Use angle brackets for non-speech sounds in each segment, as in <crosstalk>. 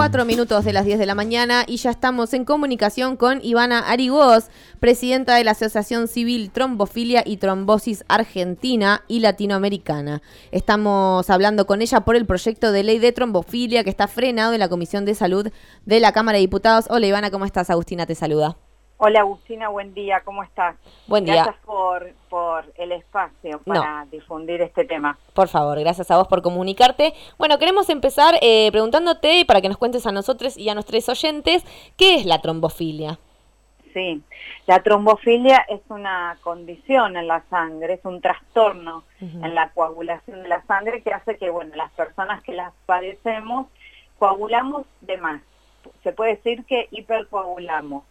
cuatro minutos de las 10 de la mañana y ya estamos en comunicación con Ivana Arigós, presidenta de la Asociación Civil Trombofilia y Trombosis Argentina y Latinoamericana. Estamos hablando con ella por el proyecto de ley de trombofilia que está frenado en la Comisión de Salud de la Cámara de Diputados. Hola Ivana, ¿cómo estás? Agustina te saluda. Hola Agustina, buen día, ¿cómo estás? Buen día. Gracias por, por el espacio para difundir este tema. Por favor, gracias a vos por comunicarte. Bueno, queremos empezar eh, preguntándote, para que nos cuentes a nosotros y a nuestros oyentes, ¿qué es la trombofilia? Sí, la trombofilia es una condición en la sangre, es un trastorno en la coagulación de la sangre que hace que, bueno, las personas que las padecemos coagulamos de más. Se puede decir que hipercoagulamos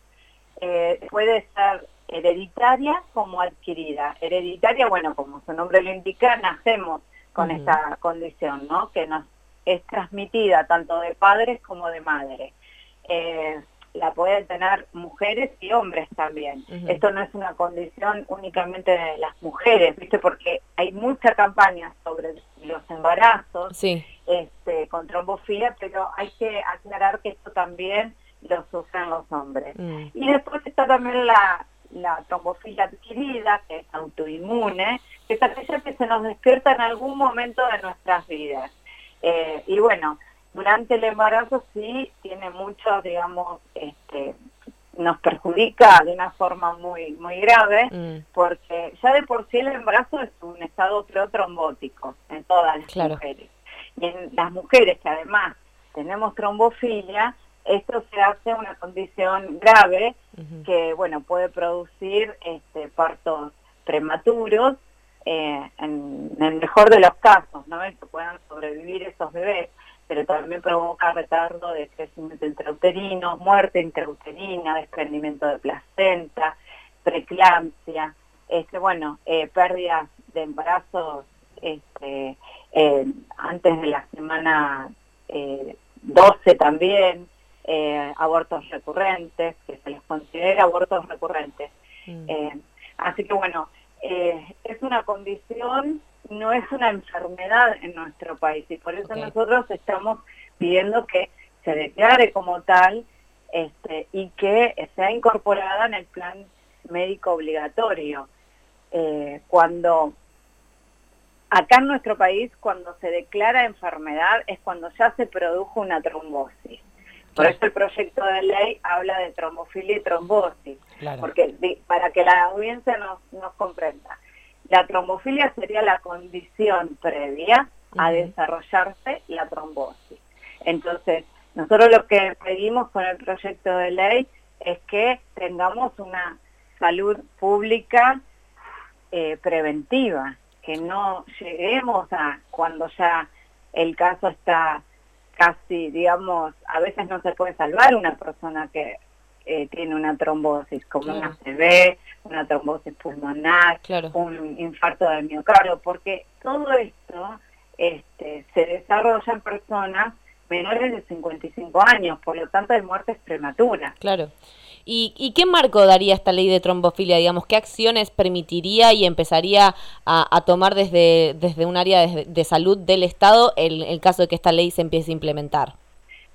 eh, puede ser hereditaria como adquirida. Hereditaria, bueno, como su nombre lo indica, nacemos con esta condición, ¿no? Que nos es transmitida tanto de padres como de madres. Eh, la pueden tener mujeres y hombres también. Esto no es una condición únicamente de las mujeres, ¿viste? Porque hay mucha campaña sobre los embarazos este, con trombofilia, pero hay que aclarar que esto también lo sufren los hombres. Mm. Y después está también la, la trombofilia adquirida, que es autoinmune, que es aquella que se nos despierta en algún momento de nuestras vidas. Eh, y bueno, durante el embarazo sí tiene mucho, digamos, este, nos perjudica de una forma muy muy grave, mm. porque ya de por sí el embarazo es un estado protrombótico en todas las mujeres. Y en las mujeres que además tenemos trombofilia, esto se hace una condición grave que, bueno, puede producir este, partos prematuros, eh, en, el mejor de los casos, ¿no? Que puedan sobrevivir esos bebés, pero también provoca retardo de crecimiento intrauterino, muerte intrauterina, desprendimiento de placenta, preeclampsia, este, bueno, eh, pérdidas de embarazos este, eh, antes de la semana 12 también, eh, abortos recurrentes, que se les considera abortos recurrentes. Mm. Eh, así que bueno, eh, es una condición, no es una enfermedad en nuestro país y por eso nosotros estamos pidiendo que se declare como tal este, y que sea incorporada en el plan médico obligatorio. cuando acá en nuestro país, cuando se declara enfermedad es cuando ya se produjo una trombosis. Por eso el proyecto de ley habla de trombofilia y trombosis, porque para que la audiencia nos, nos comprenda. La trombofilia sería la condición previa a desarrollarse la trombosis. Entonces, nosotros lo que pedimos con el proyecto de ley es que tengamos una salud pública eh, preventiva, que no lleguemos a cuando ya el caso está casi, digamos, a veces no se puede salvar una persona que eh, tiene una trombosis, como una CB, una trombosis pulmonar, un infarto de miocardio, porque todo esto este, se desarrolla en personas menores de 55 años, por lo tanto hay muertes prematuras. Claro. ¿Y, qué marco daría esta ley de trombofilia? Digamos, ¿qué acciones permitiría y empezaría a, tomar desde, desde un área de, salud del Estado en el, caso de que esta ley se empiece a implementar?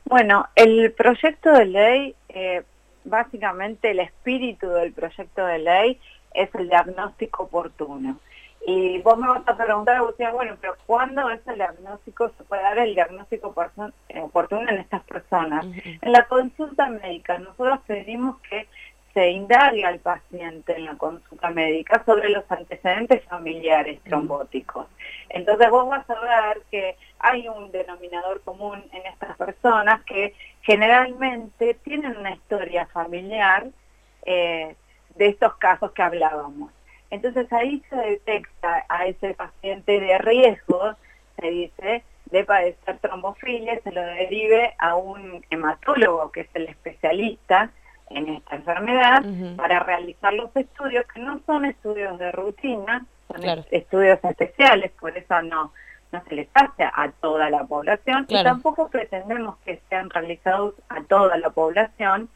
Bueno, el proyecto de ley, eh, básicamente el espíritu del proyecto de ley es el diagnóstico oportuno. Y vos me vas a preguntar, Agustín, bueno, pero ¿cuándo es el diagnóstico, se puede dar el diagnóstico oportuno en estas personas? En la consulta médica, nosotros pedimos que se indague al paciente en la consulta médica sobre los antecedentes familiares trombóticos. Entonces vos vas a ver que hay un denominador común en estas personas que generalmente tienen una historia familiar eh, de estos casos que hablábamos. Entonces ahí se detecta a ese paciente de riesgo, se dice, de padecer trombofilia, se lo derive a un hematólogo, que es el especialista en esta enfermedad, para realizar los estudios, que no son estudios de rutina, son estudios especiales, por eso no, no se les hace a toda la población, y tampoco pretendemos que sean realizados a toda la población,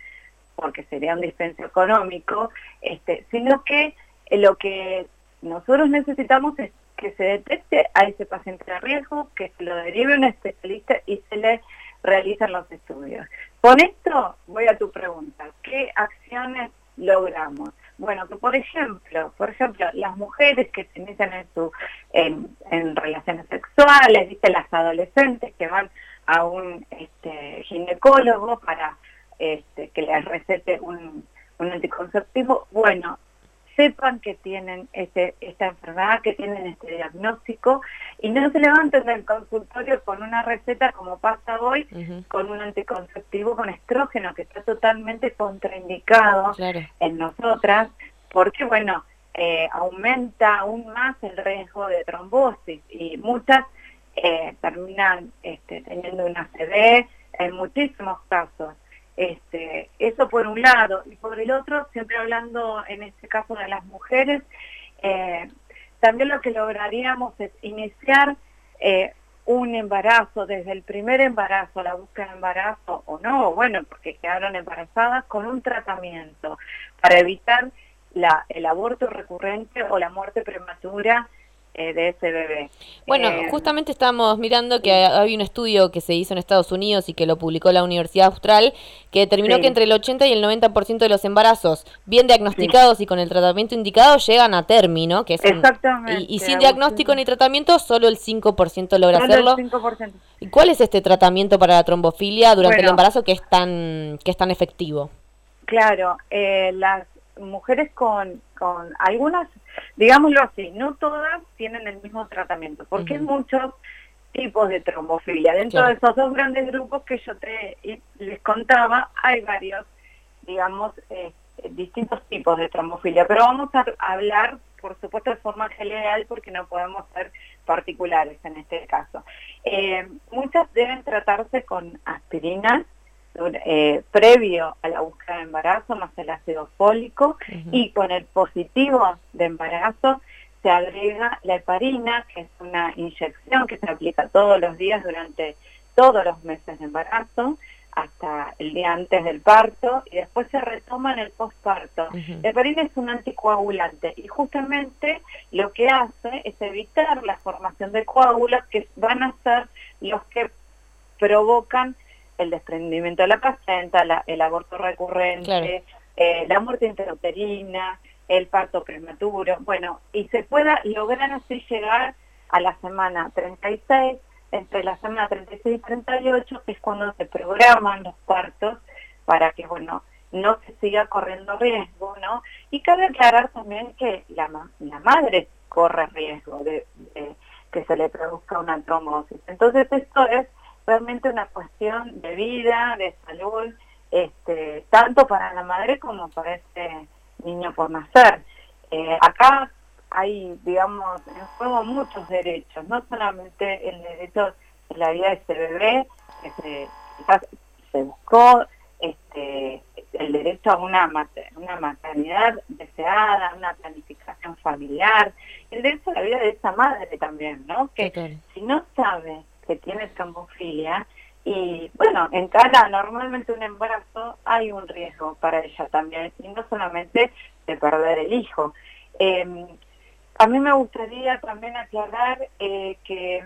porque sería un dispenso económico, este, sino que lo que nosotros necesitamos es que se detecte a ese paciente de riesgo, que se lo derive un especialista y se le realicen los estudios. Con esto voy a tu pregunta, ¿qué acciones logramos? Bueno, que por ejemplo, por ejemplo, las mujeres que se inician en, su, en, relaciones sexuales, ¿viste? las adolescentes que van a un este, ginecólogo para este, que les recete un, un anticonceptivo, bueno, sepan que tienen este, esta enfermedad, que tienen este diagnóstico y no se levanten del consultorio con una receta como pasa hoy, con un anticonceptivo con estrógeno que está totalmente contraindicado en nosotras, porque bueno, eh, aumenta aún más el riesgo de trombosis y muchas eh, terminan este, teniendo una CD en muchísimos casos. Este, eso por un lado, y por el otro, siempre hablando en este caso de las mujeres, eh, también lo que lograríamos es iniciar eh, un embarazo, desde el primer embarazo, la búsqueda de embarazo o no, bueno, porque quedaron embarazadas, con un tratamiento para evitar el aborto recurrente o la muerte prematura de ese bebé. Bueno, eh, justamente estamos mirando que hay un estudio que se hizo en Estados Unidos y que lo publicó la Universidad Austral, que determinó que entre el 80 y el 90% de los embarazos bien diagnosticados y con el tratamiento indicado llegan a término, que es Exactamente. y, sin diagnóstico ni tratamiento solo el 5% logra hacerlo. ¿Y cuál es este tratamiento para la trombofilia durante el embarazo que es tan que es tan efectivo? Claro, eh, las mujeres con, con algunas, digámoslo así, no todas tienen el mismo tratamiento, porque hay muchos tipos de trombofilia. Dentro de esos dos grandes grupos que yo te les contaba, hay varios, digamos, eh, distintos tipos de trombofilia, pero vamos a hablar, por supuesto, de forma general, porque no podemos ser particulares en este caso. Eh, muchas deben tratarse con aspirinas, eh, previo a la búsqueda de embarazo más el ácido fólico y con el positivo de embarazo se agrega la heparina, que es una inyección que se aplica todos los días durante todos los meses de embarazo hasta el día antes del parto y después se retoma en el postparto. La heparina es un anticoagulante y justamente lo que hace es evitar la formación de coágulos que van a ser los que provocan el desprendimiento de la placenta, el aborto recurrente, eh, la muerte intrauterina, el parto prematuro, bueno, y se pueda lograr así llegar a la semana 36, entre la semana 36 y 38, que es cuando se programan los partos para que, bueno, no se siga corriendo riesgo, ¿no? Y cabe aclarar también que la, la madre corre riesgo de, de que se le produzca una trombosis. Entonces esto es realmente una cuestión de vida, de salud, este, tanto para la madre como para este niño por nacer. Eh, acá hay, digamos, en juego muchos derechos, no solamente el derecho de la vida de este bebé, que se, se buscó este, el derecho a una, una maternidad deseada, una planificación familiar, el derecho a la vida de esa madre también, ¿no? Que si no sabe que tiene trombofilia y bueno, en cada normalmente un embarazo hay un riesgo para ella también y no solamente de perder el hijo. Em, a mí me gustaría también aclarar eh, que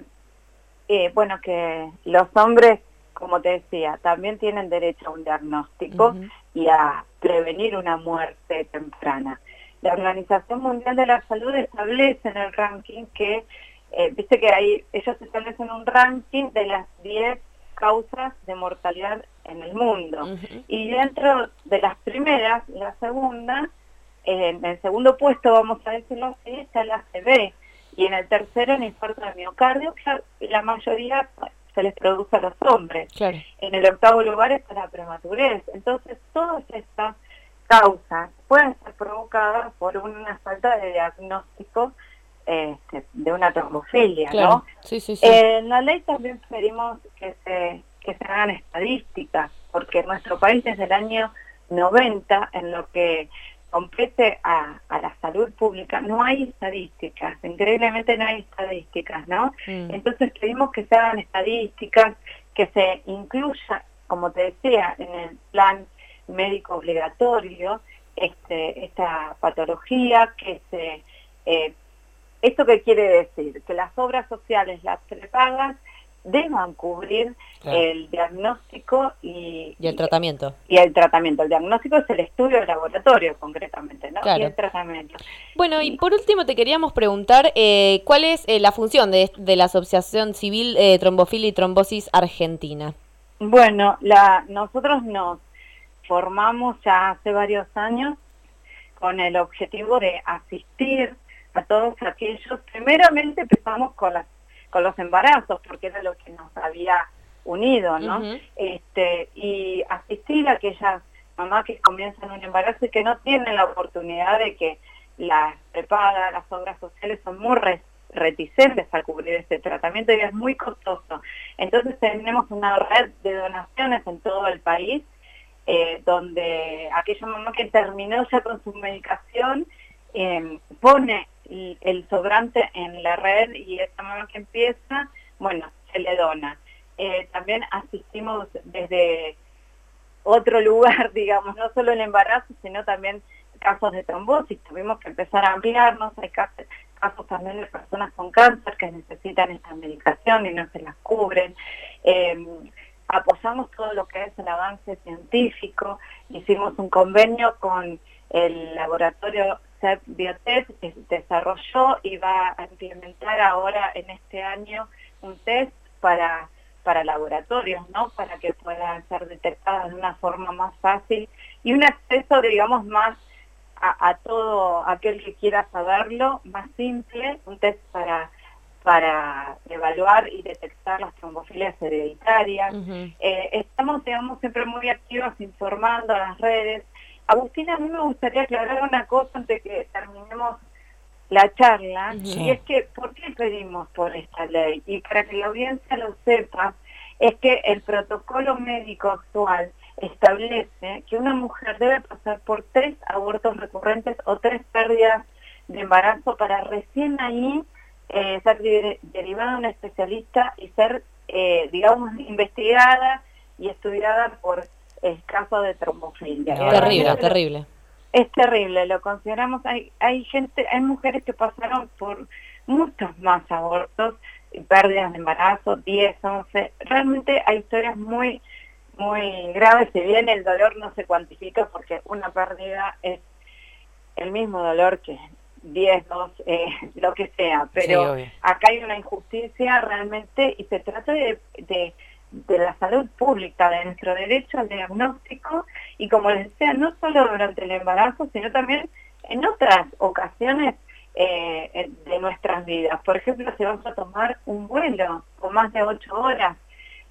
eh, bueno que los hombres, como te decía, también tienen derecho a un diagnóstico y a prevenir una muerte temprana. La Organización Mundial de la Salud establece en el ranking que eh, viste que ahí ellos establecen un ranking de las 10 causas de mortalidad en el mundo. Y dentro de las primeras, la segunda, en el segundo puesto, vamos a decirlo así, está la CB. Y en el tercero, el infarto de miocardio, que la mayoría se les produce a los hombres. En el octavo lugar está la prematurez. Entonces, todas estas causas pueden ser provocadas por una falta de diagnóstico este, de una trombofilia, ¿no? En la ley también pedimos que se, que se hagan estadísticas, porque en nuestro país desde el año 90, en lo que compete a, la salud pública, no hay estadísticas, increíblemente no hay estadísticas, ¿no? Mm. Entonces pedimos que se hagan estadísticas, que se incluya, como te decía, en el plan médico obligatorio, este, esta patología, que se eh, ¿Esto qué quiere decir? Que las obras sociales las prepagan deban cubrir el diagnóstico y, y, el tratamiento. Y el tratamiento. El diagnóstico es el estudio de laboratorio, concretamente, ¿no? Claro. Y el tratamiento. Bueno, y, por último te queríamos preguntar eh, cuál es eh, la función de, de, la Asociación Civil eh, Trombofilia y Trombosis Argentina. Bueno, la, nosotros nos formamos ya hace varios años con el objetivo de asistir a todos aquellos, primeramente empezamos con las con los embarazos, porque era lo que nos había unido, ¿no? este, y asistir a aquellas mamás que comienzan un embarazo y que no tienen la oportunidad de que las prepaga, las obras sociales son muy reticentes a cubrir este tratamiento y es muy costoso. Entonces tenemos una red de donaciones en todo el país, eh, donde aquella mamá que terminó ya con su medicación eh, pone el sobrante en la red y esta mamá que empieza, bueno, se le dona. Eh, también asistimos desde otro lugar, <laughs> digamos, no solo el embarazo, sino también casos de trombosis. Tuvimos que empezar a ampliarnos, hay casos, también de personas con cáncer que necesitan esta medicación y no se las cubren. Eh, apoyamos todo lo que es el avance científico, hicimos un convenio con el laboratorio CEP Biotech desarrolló y va a implementar ahora en este año un test para, para laboratorios, ¿no? Para que puedan ser detectadas de una forma más fácil y un acceso, digamos, más a, todo aquel que quiera saberlo, más simple, un test para para evaluar y detectar las trombofilias hereditarias. Eh, estamos, digamos, siempre muy activos informando a las redes, Agustina, a mí me gustaría aclarar una cosa antes que terminemos la charla, y es que, ¿por qué pedimos por esta ley? Y para que la audiencia lo sepa, es que el protocolo médico actual establece que una mujer debe pasar por tres abortos recurrentes o tres pérdidas de embarazo para recién ahí eh, ser derivada a un especialista y ser, eh, digamos, investigada y estudiada por es caso de trombofilia. terrible, terrible. Es terrible, lo consideramos, hay, hay gente, hay mujeres que pasaron por muchos más abortos, y pérdidas de embarazo, 10, 11, realmente hay historias muy, muy graves, si bien el dolor no se cuantifica porque una pérdida es el mismo dolor que 10, 2, eh, lo que sea, pero acá hay una injusticia realmente y se trata de de la salud pública, de nuestro derecho al diagnóstico y como les decía, no solo durante el embarazo, sino también en otras ocasiones eh, de nuestras vidas. Por ejemplo, si vamos a tomar un vuelo con más de ocho horas,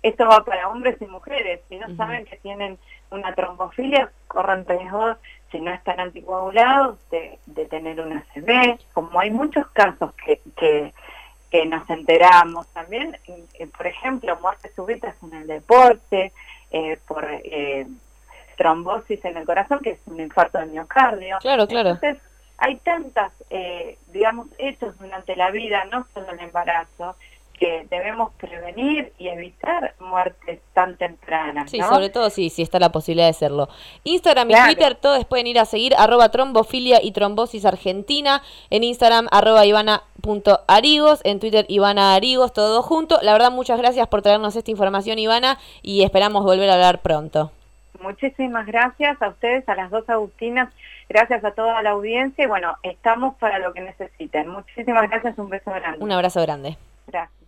esto va para hombres y mujeres. Si no saben que tienen una trombofilia, corren riesgo, si no están anticoagulados, de, de tener una CB. Como hay muchos casos que, que que nos enteramos también, eh, por ejemplo, muertes súbitas en el deporte, eh, por eh, trombosis en el corazón, que es un infarto de miocardio. Claro, claro. Entonces, hay tantas, digamos, hechos durante la vida, no solo el embarazo, que debemos prevenir y evitar muertes tan tempranas. Sí, sobre todo si, si está la posibilidad de hacerlo. Instagram y Twitter, todos pueden ir a seguir arroba trombofilia y trombosis argentina. En Instagram arroba ivana.arigos, en Twitter Ivana Arigos, todo junto. La verdad, muchas gracias por traernos esta información, Ivana, y esperamos volver a hablar pronto. Muchísimas gracias a ustedes, a las dos Agustinas, gracias a toda la audiencia y bueno, estamos para lo que necesiten. Muchísimas gracias, un beso grande. Un abrazo grande. Gracias.